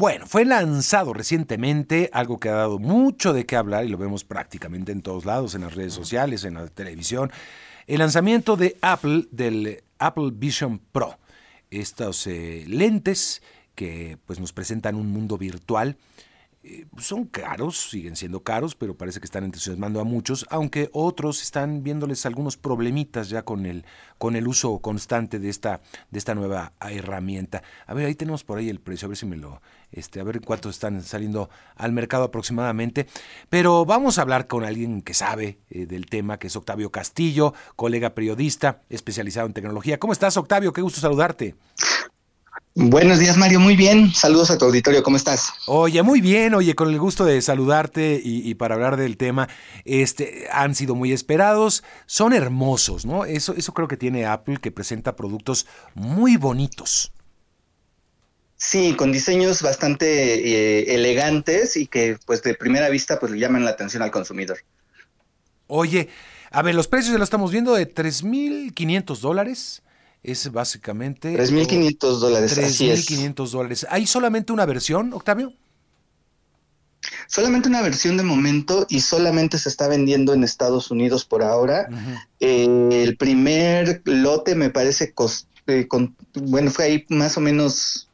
Bueno, fue lanzado recientemente algo que ha dado mucho de qué hablar y lo vemos prácticamente en todos lados, en las redes sociales, en la televisión. El lanzamiento de Apple del Apple Vision Pro. Estos eh, lentes que pues, nos presentan un mundo virtual eh, son caros, siguen siendo caros, pero parece que están entusiasmando a muchos, aunque otros están viéndoles algunos problemitas ya con el, con el uso constante de esta, de esta nueva herramienta. A ver, ahí tenemos por ahí el precio, a ver si me lo, este, a ver cuántos están saliendo al mercado aproximadamente. Pero vamos a hablar con alguien que sabe eh, del tema, que es Octavio Castillo, colega periodista especializado en tecnología. ¿Cómo estás, Octavio? Qué gusto saludarte. Buenos días, Mario. Muy bien. Saludos a tu auditorio. ¿Cómo estás? Oye, muy bien. Oye, con el gusto de saludarte y, para hablar del tema, este, han sido muy esperados. Son hermosos, ¿no? Eso, eso creo que tiene Apple, que presenta productos muy bonitos. Sí, con diseños bastante eh, elegantes y que, pues, de primera vista, pues, le llaman la atención al consumidor. Oye, a ver, los precios ya lo estamos viendo de 3.500 dólares es básicamente... 3.500 dólares. 3.500 dólares. ¿Hay solamente una versión, Octavio? Solamente una versión de momento y solamente se está vendiendo en Estados Unidos por ahora. Eh, el primer lote me parece, eh, bueno, fue ahí más o menos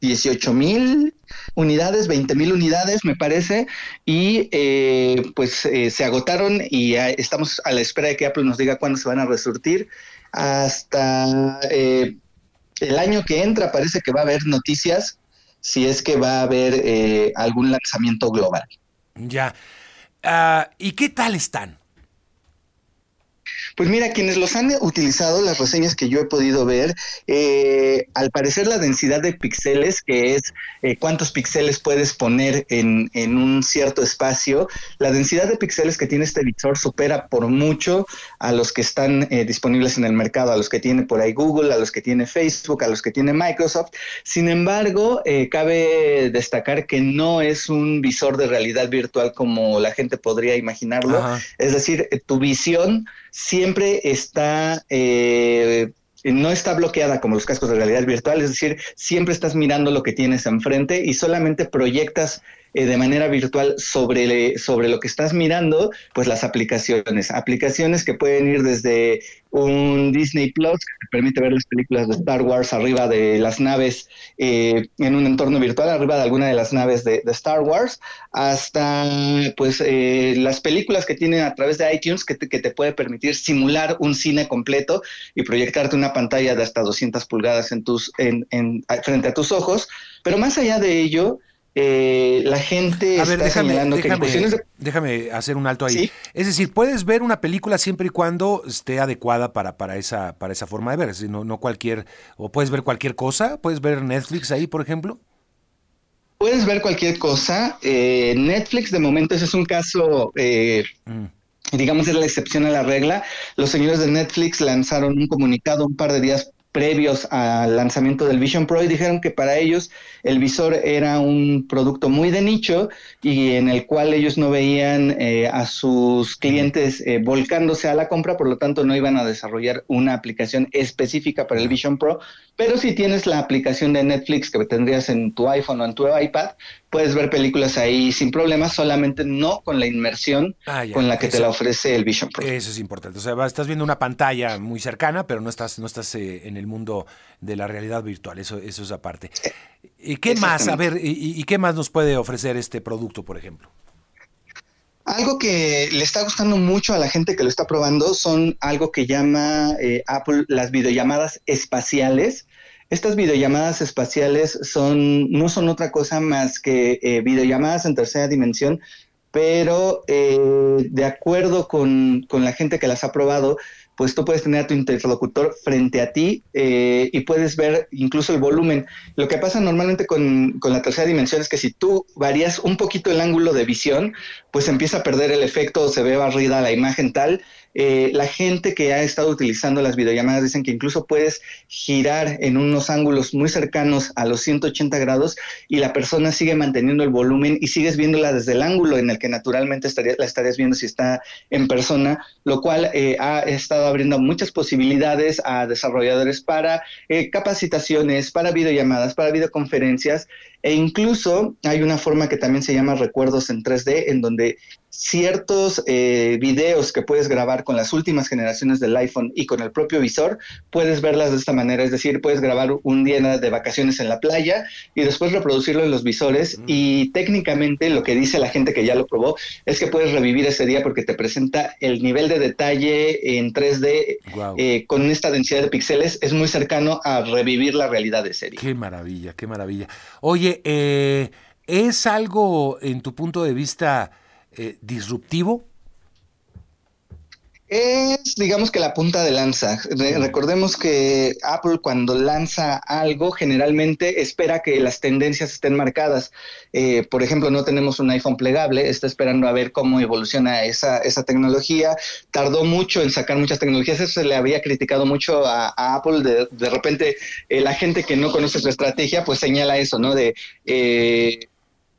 18 mil unidades, 20 mil unidades, me parece, y eh, pues se agotaron y estamos a la espera de que Apple nos diga cuándo se van a resurtir hasta eh, el año que entra parece que va a haber noticias si es que va a haber eh, algún lanzamiento global. Ya. Ah, ¿Y qué tal están? Pues mira, quienes los han utilizado, las reseñas que yo he podido ver, eh, al parecer la densidad de píxeles, que es eh, cuántos píxeles puedes poner en, en, un cierto espacio, la densidad de píxeles que tiene este visor supera por mucho a los que están eh, disponibles en el mercado, a los que tiene por ahí Google, a los que tiene Facebook, a los que tiene Microsoft. Sin embargo, cabe destacar que no es un visor de realidad virtual como la gente podría imaginarlo. Es decir, tu visión siempre está, eh, no está bloqueada como los cascos de realidad virtual, es decir, siempre estás mirando lo que tienes enfrente y solamente proyectas eh, de manera virtual sobre, sobre lo que estás mirando, pues las aplicaciones. Aplicaciones que pueden ir desde un Disney Plus que te permite ver las películas de Star Wars arriba de las naves eh, en un entorno virtual, arriba de alguna de las naves de, Star Wars, hasta pues eh, las películas que tienen a través de iTunes que te, que te puede permitir simular un cine completo y proyectarte una pantalla de hasta 200 pulgadas en tus, en, en, frente a tus ojos. Pero más allá de ello, eh, la gente está déjame, que déjame hacer un alto ahí. Es decir, puedes ver una película siempre y cuando esté adecuada para, para, esa, para esa forma de ver. Es no, no cualquier, o puedes ver cualquier cosa, puedes ver Netflix ahí, por ejemplo. Puedes ver cualquier cosa. Eh, Netflix, de momento, ese es un caso, eh, mm. digamos, es la excepción a la regla. Los señores de Netflix lanzaron un comunicado un par de días previos al lanzamiento del Vision Pro y dijeron que para ellos el visor era un producto muy de nicho y en el cual ellos no veían eh, a sus clientes eh, volcándose a la compra, por lo tanto no iban a desarrollar una aplicación específica para el Vision Pro, pero si tienes la aplicación de Netflix que tendrías en tu iPhone o en tu iPad, puedes ver películas ahí sin problemas, solamente no con la inmersión ah, con la que te la ofrece el Vision Pro. Eso es importante. O sea, estás viendo una pantalla muy cercana, pero no estás, no estás eh, en el mundo de la realidad virtual. Eso, eso es aparte. ¿Y qué más? A ver, y, qué más nos puede ofrecer este producto, por ejemplo? Algo que le está gustando mucho a la gente que lo está probando son algo que llama eh, Apple las videollamadas espaciales. Estas videollamadas espaciales son, no son otra cosa más que eh, videollamadas en tercera dimensión, pero eh, de acuerdo con, con, la gente que las ha probado, pues tú puedes tener a tu interlocutor frente a ti eh, y puedes ver incluso el volumen. Lo que pasa normalmente con, la tercera dimensión es que si tú varías un poquito el ángulo de visión, pues empieza a perder el efecto, se ve barrida la imagen tal eh, la gente que ha estado utilizando las videollamadas dicen que incluso puedes girar en unos ángulos muy cercanos a los 180 grados y la persona sigue manteniendo el volumen y sigues viéndola desde el ángulo en el que naturalmente la estarías viendo si está en persona, lo cual eh, ha estado abriendo muchas posibilidades a desarrolladores para eh, capacitaciones, para videollamadas, para videoconferencias e incluso hay una forma que también se llama recuerdos en 3D, en donde ciertos eh, videos que puedes grabar con las últimas generaciones del iPhone y con el propio visor, puedes verlas de esta manera. Es decir, puedes grabar un día de vacaciones en la playa y después reproducirlo en los visores. Mm. Y técnicamente lo que dice la gente que ya lo probó es que puedes revivir ese día porque te presenta el nivel de detalle en 3D eh, con esta densidad de píxeles. Es muy cercano a revivir la realidad de serie. Qué maravilla, qué maravilla. Oye, eh, ¿es algo en tu punto de vista eh, disruptivo? Es, digamos que la punta de lanza. recordemos que Apple cuando lanza algo generalmente espera que las tendencias estén marcadas. Eh, por ejemplo, no tenemos un iPhone plegable, está esperando a ver cómo evoluciona esa, esa tecnología. Tardó mucho en sacar muchas tecnologías, eso se le había criticado mucho a, Apple. De, de repente, eh, la gente que no conoce su estrategia, pues señala eso, ¿no? De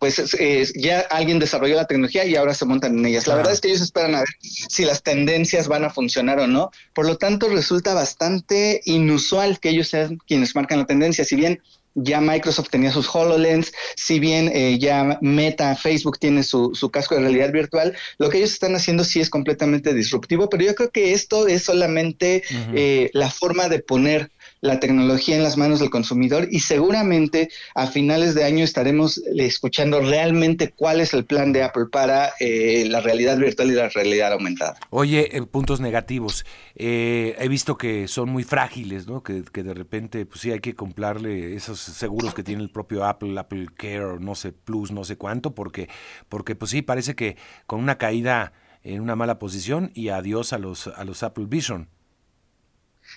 pues ya alguien desarrolló la tecnología y ahora se montan en ellas. La verdad es que ellos esperan a ver si las tendencias van a funcionar o no. Por lo tanto, resulta bastante inusual que ellos sean quienes marcan la tendencia. Si bien ya Microsoft tenía sus HoloLens, si bien eh, ya Meta, Facebook tiene su, su, casco de realidad virtual, lo que ellos están haciendo sí es completamente disruptivo, pero yo creo que esto es solamente eh, la forma de poner la tecnología en las manos del consumidor y seguramente a finales de año estaremos escuchando realmente cuál es el plan de Apple para eh, la realidad virtual y la realidad aumentada. Oye, eh, puntos negativos. Eh, he visto que son muy frágiles, ¿no? Que, de repente, pues sí, hay que comprarle esos seguros que tiene el propio Apple, Apple Care, no sé, Plus, no sé cuánto, porque, porque pues sí, parece que con una caída en una mala posición y adiós a los, a los Apple Vision.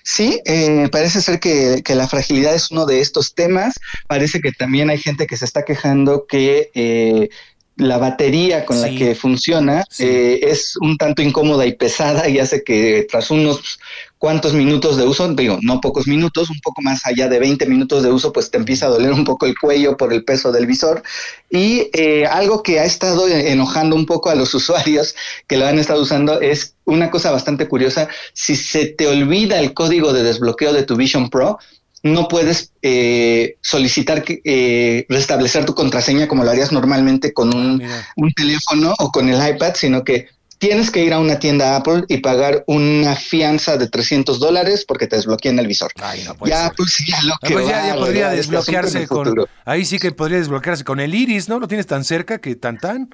Sí, eh, parece ser que, la fragilidad es uno de estos temas. Parece que también hay gente que se está quejando que eh, la batería con la que funciona eh, es un tanto incómoda y pesada y hace que tras unos cuantos minutos de uso, digo, no pocos minutos, un poco más allá de 20 minutos de uso, pues te empieza a doler un poco el cuello por el peso del visor. Y eh, algo que ha estado enojando un poco a los usuarios que lo han estado usando es una cosa bastante curiosa. Si se te olvida el código de desbloqueo de tu Vision Pro, no puedes eh, solicitar que, eh, restablecer tu contraseña como lo harías normalmente con un, ah, un, teléfono o con el iPad, sino que tienes que ir a una tienda Apple y pagar una fianza de 300 dólares porque te desbloquean el visor. Ay, no ya, pues ya lo que pues ya, podría desbloquearse con... Ahí sí que podría desbloquearse con el iris, ¿no? Lo tienes tan cerca que tan tan.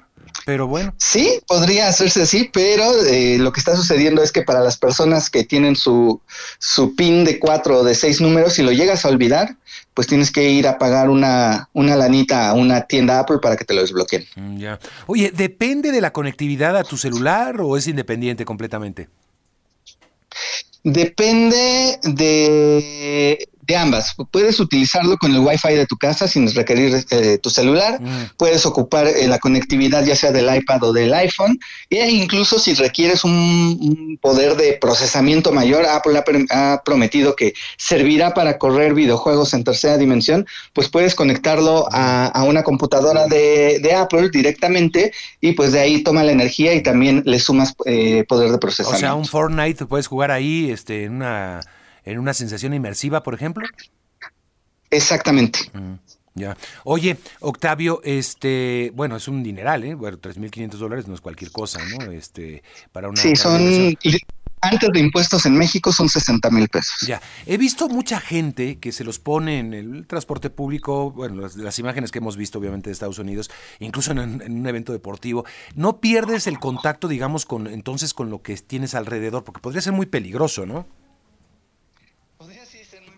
Pero bueno. Sí, podría hacerse así, pero eh, lo que está sucediendo es que para las personas que tienen su, su PIN de cuatro o de seis números, si lo llegas a olvidar, pues tienes que ir a pagar una, una lanita a una tienda Apple para que te lo desbloqueen. Mm, ya. Oye, ¿depende de la conectividad a tu celular o es independiente completamente? Depende de ambas. Puedes utilizarlo con el Wi-Fi de tu casa sin requerir eh, tu celular. Mm. Puedes ocupar eh, la conectividad ya sea del iPad o del iPhone. E incluso si requieres un, poder de procesamiento mayor, Apple ha, prometido que servirá para correr videojuegos en tercera dimensión, pues puedes conectarlo a, una computadora de, Apple directamente y pues de ahí toma la energía y también le sumas eh, poder de procesamiento. O sea, un Fortnite puedes jugar ahí este, en una en una sensación inmersiva, por ejemplo. Exactamente. Mm, ya. Oye, Octavio, este, bueno, es un dineral, ¿eh? Bueno, 3.500 dólares no es cualquier cosa, ¿no? Este, para una. Sí, son. Antes de impuestos en México son 60 mil pesos. Ya, he visto mucha gente que se los pone en el transporte público, bueno, las, imágenes que hemos visto obviamente de Estados Unidos, incluso en, en, un evento deportivo. No pierdes el contacto, digamos, con entonces con lo que tienes alrededor, porque podría ser muy peligroso, ¿no?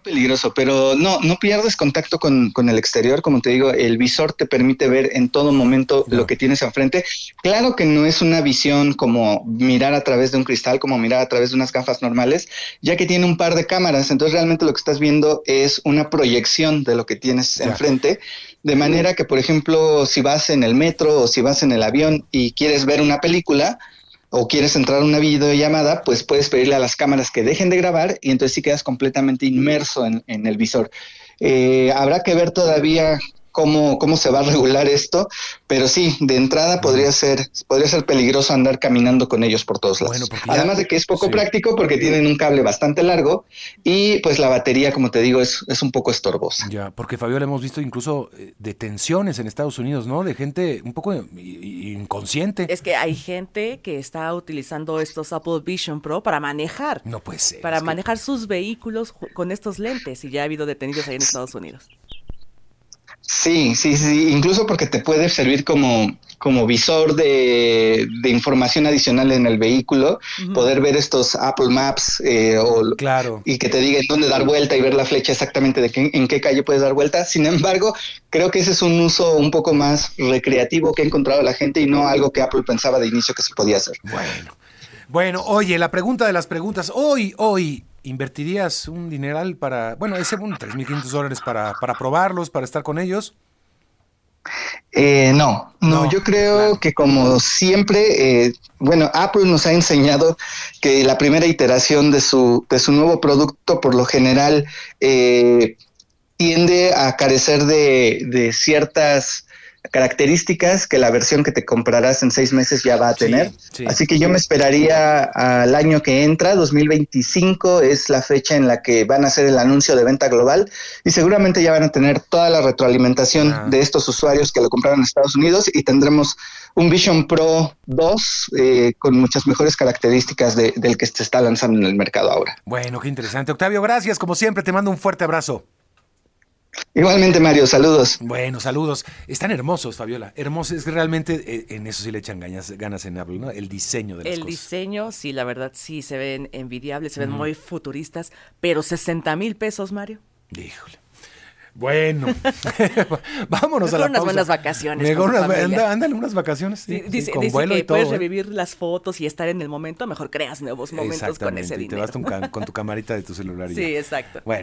Peligroso, pero no, no pierdes contacto con, el exterior, como te digo, el visor te permite ver en todo momento lo que tienes enfrente. Claro que no es una visión como mirar a través de un cristal, como mirar a través de unas gafas normales, ya que tiene un par de cámaras, entonces realmente lo que estás viendo es una proyección de lo que tienes enfrente, de manera que, por ejemplo, si vas en el metro o si vas en el avión y quieres ver una película, o quieres entrar a una videollamada, pues puedes pedirle a las cámaras que dejen de grabar y entonces sí quedas completamente inmerso en, el visor. Eh, habrá que ver todavía cómo, cómo se va a regular esto, pero sí, de entrada podría ser, podría ser peligroso andar caminando con ellos por todos lados. Además de que es poco práctico porque tienen un cable bastante largo y pues la batería, como te digo, es, es un poco estorbosa. Ya, porque Fabiola hemos visto incluso eh, detenciones en Estados Unidos, ¿no? De gente un poco inconsciente. Es que hay gente que está utilizando estos Apple Vision Pro para manejar. No puede ser. Para manejar sus vehículos con estos lentes y ya ha habido detenidos ahí en Estados Unidos. Sí, sí, sí, incluso porque te puede servir como, como visor de, información adicional en el vehículo, poder ver estos Apple Maps eh, o, claro. y que te diga en dónde dar vuelta y ver la flecha exactamente de qué, en qué calle puedes dar vuelta. Sin embargo, creo que ese es un uso un poco más recreativo que ha encontrado la gente y no algo que Apple pensaba de inicio que se podía hacer. Bueno, bueno, oye, la pregunta de las preguntas, hoy, hoy, ¿invertirías un dineral para, bueno, ese, un 3.500 dólares para, para probarlos, para estar con ellos? Eh, no, no, yo creo que como siempre, eh, bueno, Apple nos ha enseñado que la primera iteración de su, de su nuevo producto por lo general eh, tiende a carecer de, de ciertas características que la versión que te comprarás en seis meses ya va a tener. Así que yo me esperaría al año que entra, 2025 es la fecha en la que van a hacer el anuncio de venta global y seguramente ya van a tener toda la retroalimentación ah. de estos usuarios que lo compraron en Estados Unidos y tendremos un Vision Pro 2 eh, con muchas mejores características del que se está lanzando en el mercado ahora. Bueno, qué interesante. Octavio, gracias. Como siempre, te mando un fuerte abrazo. Igualmente, Mario, saludos. Bueno, saludos. Están hermosos, Fabiola. Hermosos, es que realmente eh, en eso sí le echan ganas, ganas en Apple, ¿no? El diseño de las El diseño, sí, la verdad, sí, se ven envidiables, se ven muy futuristas, pero 60 mil pesos, Mario. Híjole. Bueno, vámonos Mejor a la unas buenas vacaciones. Mejor unas, unas vacaciones, sí, dice, con dice vuelo que y todo. puedes revivir las fotos y estar en el momento, mejor creas nuevos momentos con ese y dinero. te vas con, con tu camarita de tu celular. Y sí, ya. exacto. Bueno.